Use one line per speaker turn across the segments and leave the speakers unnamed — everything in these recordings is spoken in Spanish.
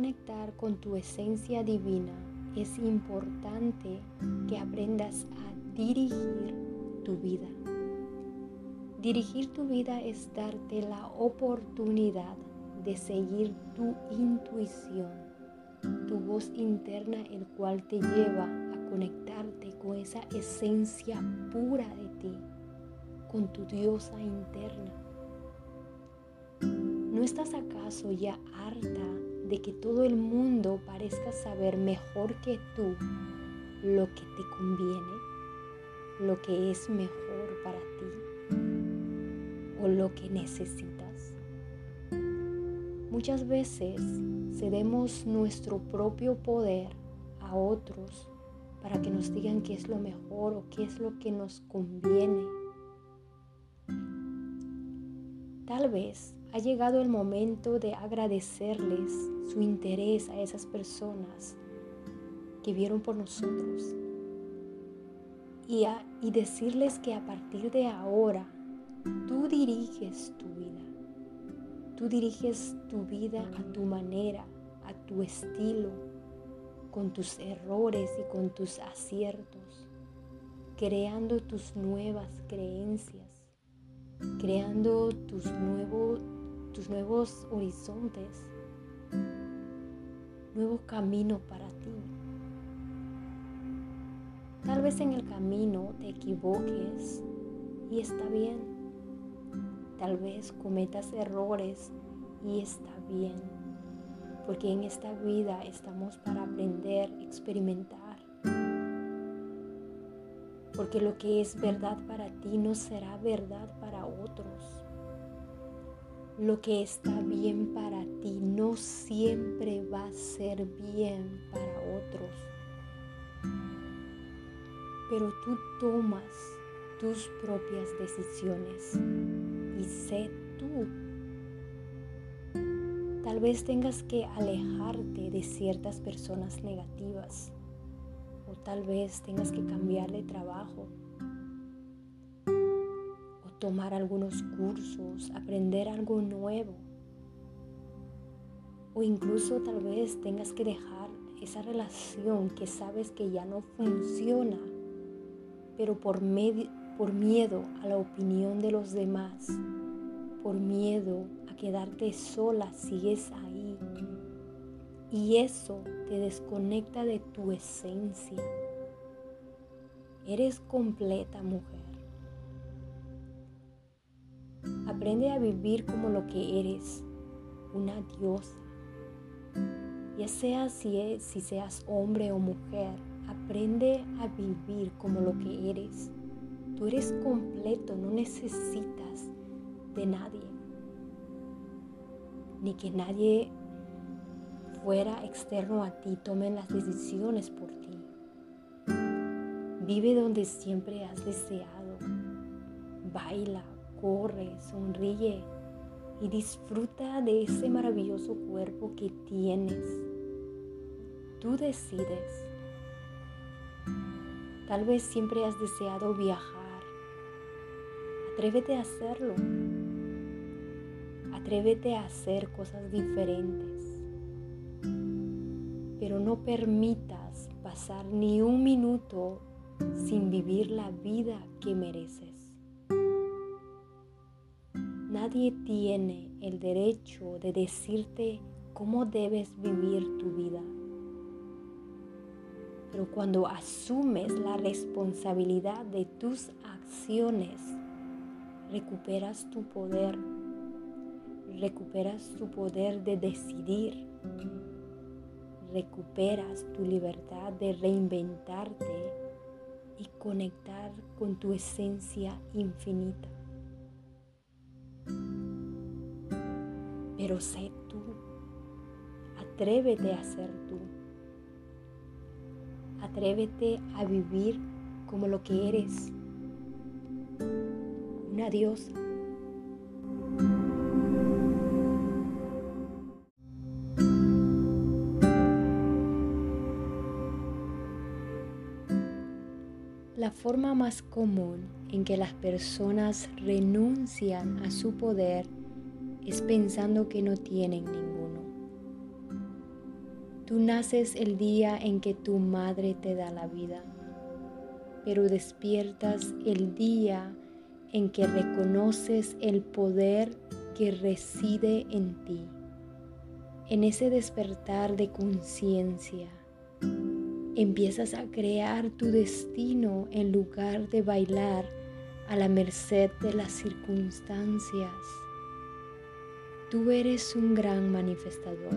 conectar con tu esencia divina, es importante que aprendas a dirigir tu vida. Dirigir tu vida es darte la oportunidad de seguir tu intuición, tu voz interna, el cual te lleva a conectarte con esa esencia pura de ti, con tu diosa interna. ¿No estás acaso ya harta de que todo el mundo parezca saber mejor que tú lo que te conviene, lo que es mejor para ti o lo que necesitas? Muchas veces cedemos nuestro propio poder a otros para que nos digan qué es lo mejor o qué es lo que nos conviene. Tal vez ha llegado el momento de agradecerles su interés a esas personas que vieron por nosotros y, y decirles que a partir de ahora tú diriges tu vida. Tú diriges tu vida a tu manera, a tu estilo, con tus errores y con tus aciertos, creando tus nuevas creencias, creando tus nuevos tus nuevos horizontes, nuevo camino para ti. Tal vez en el camino te equivoques y está bien. Tal vez cometas errores y está bien. Porque en esta vida estamos para aprender, experimentar. Porque lo que es verdad para ti no será verdad para otros lo que está bien para ti no siempre va a ser bien para otros. Pero tú tomas tus propias decisiones y sé tú. Tal vez tengas que alejarte de ciertas personas negativas o tal vez tengas que cambiar de trabajo tomar algunos cursos, aprender algo nuevo. O incluso tal vez tengas que dejar esa relación que sabes que ya no funciona, pero por, miedo a la opinión de los demás, por miedo a quedarte sola, sigues ahí. Y eso te desconecta de tu esencia. Eres completa mujer. Aprende a vivir como lo que eres, una diosa. Ya sea si, si seas hombre o mujer, aprende a vivir como lo que eres. Tú eres completo, no necesitas de nadie. Ni que nadie fuera externo a ti tome las decisiones por ti. Vive donde siempre has deseado. Baila, corre, sonríe y disfruta de ese maravilloso cuerpo que tienes. Tú decides. Tal vez siempre has deseado viajar. Atrévete a hacerlo. Atrévete a hacer cosas diferentes. Pero no permitas pasar ni un minuto sin vivir la vida que mereces. Nadie tiene el derecho de decirte cómo debes vivir tu vida. Pero cuando asumes la responsabilidad de tus acciones, recuperas tu poder, recuperas tu poder de decidir, recuperas tu libertad de reinventarte y conectar con tu esencia infinita. Pero sé tú. Atrévete a ser tú. Atrévete a vivir como lo que eres, una diosa. La forma más común en que las personas renuncian a su poder es pensando que no tienen ninguno. Tú naces el día en que tu madre te da la vida, pero despiertas el día en que reconoces el poder que reside en ti. En ese despertar de conciencia, empiezas a crear tu destino en lugar de bailar a la merced de las circunstancias. Tú eres un gran manifestador.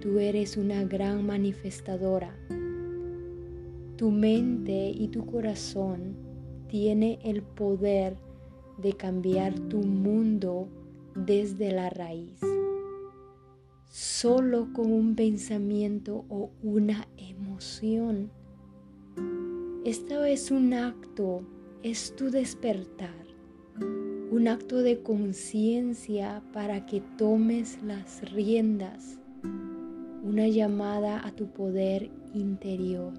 Tú eres una gran manifestadora. Tu mente y tu corazón tiene el poder de cambiar tu mundo desde la raíz. Solo con un pensamiento o una emoción. Esto es un acto, es tu despertar, un acto de conciencia para que tomes las riendas, una llamada a tu poder interior.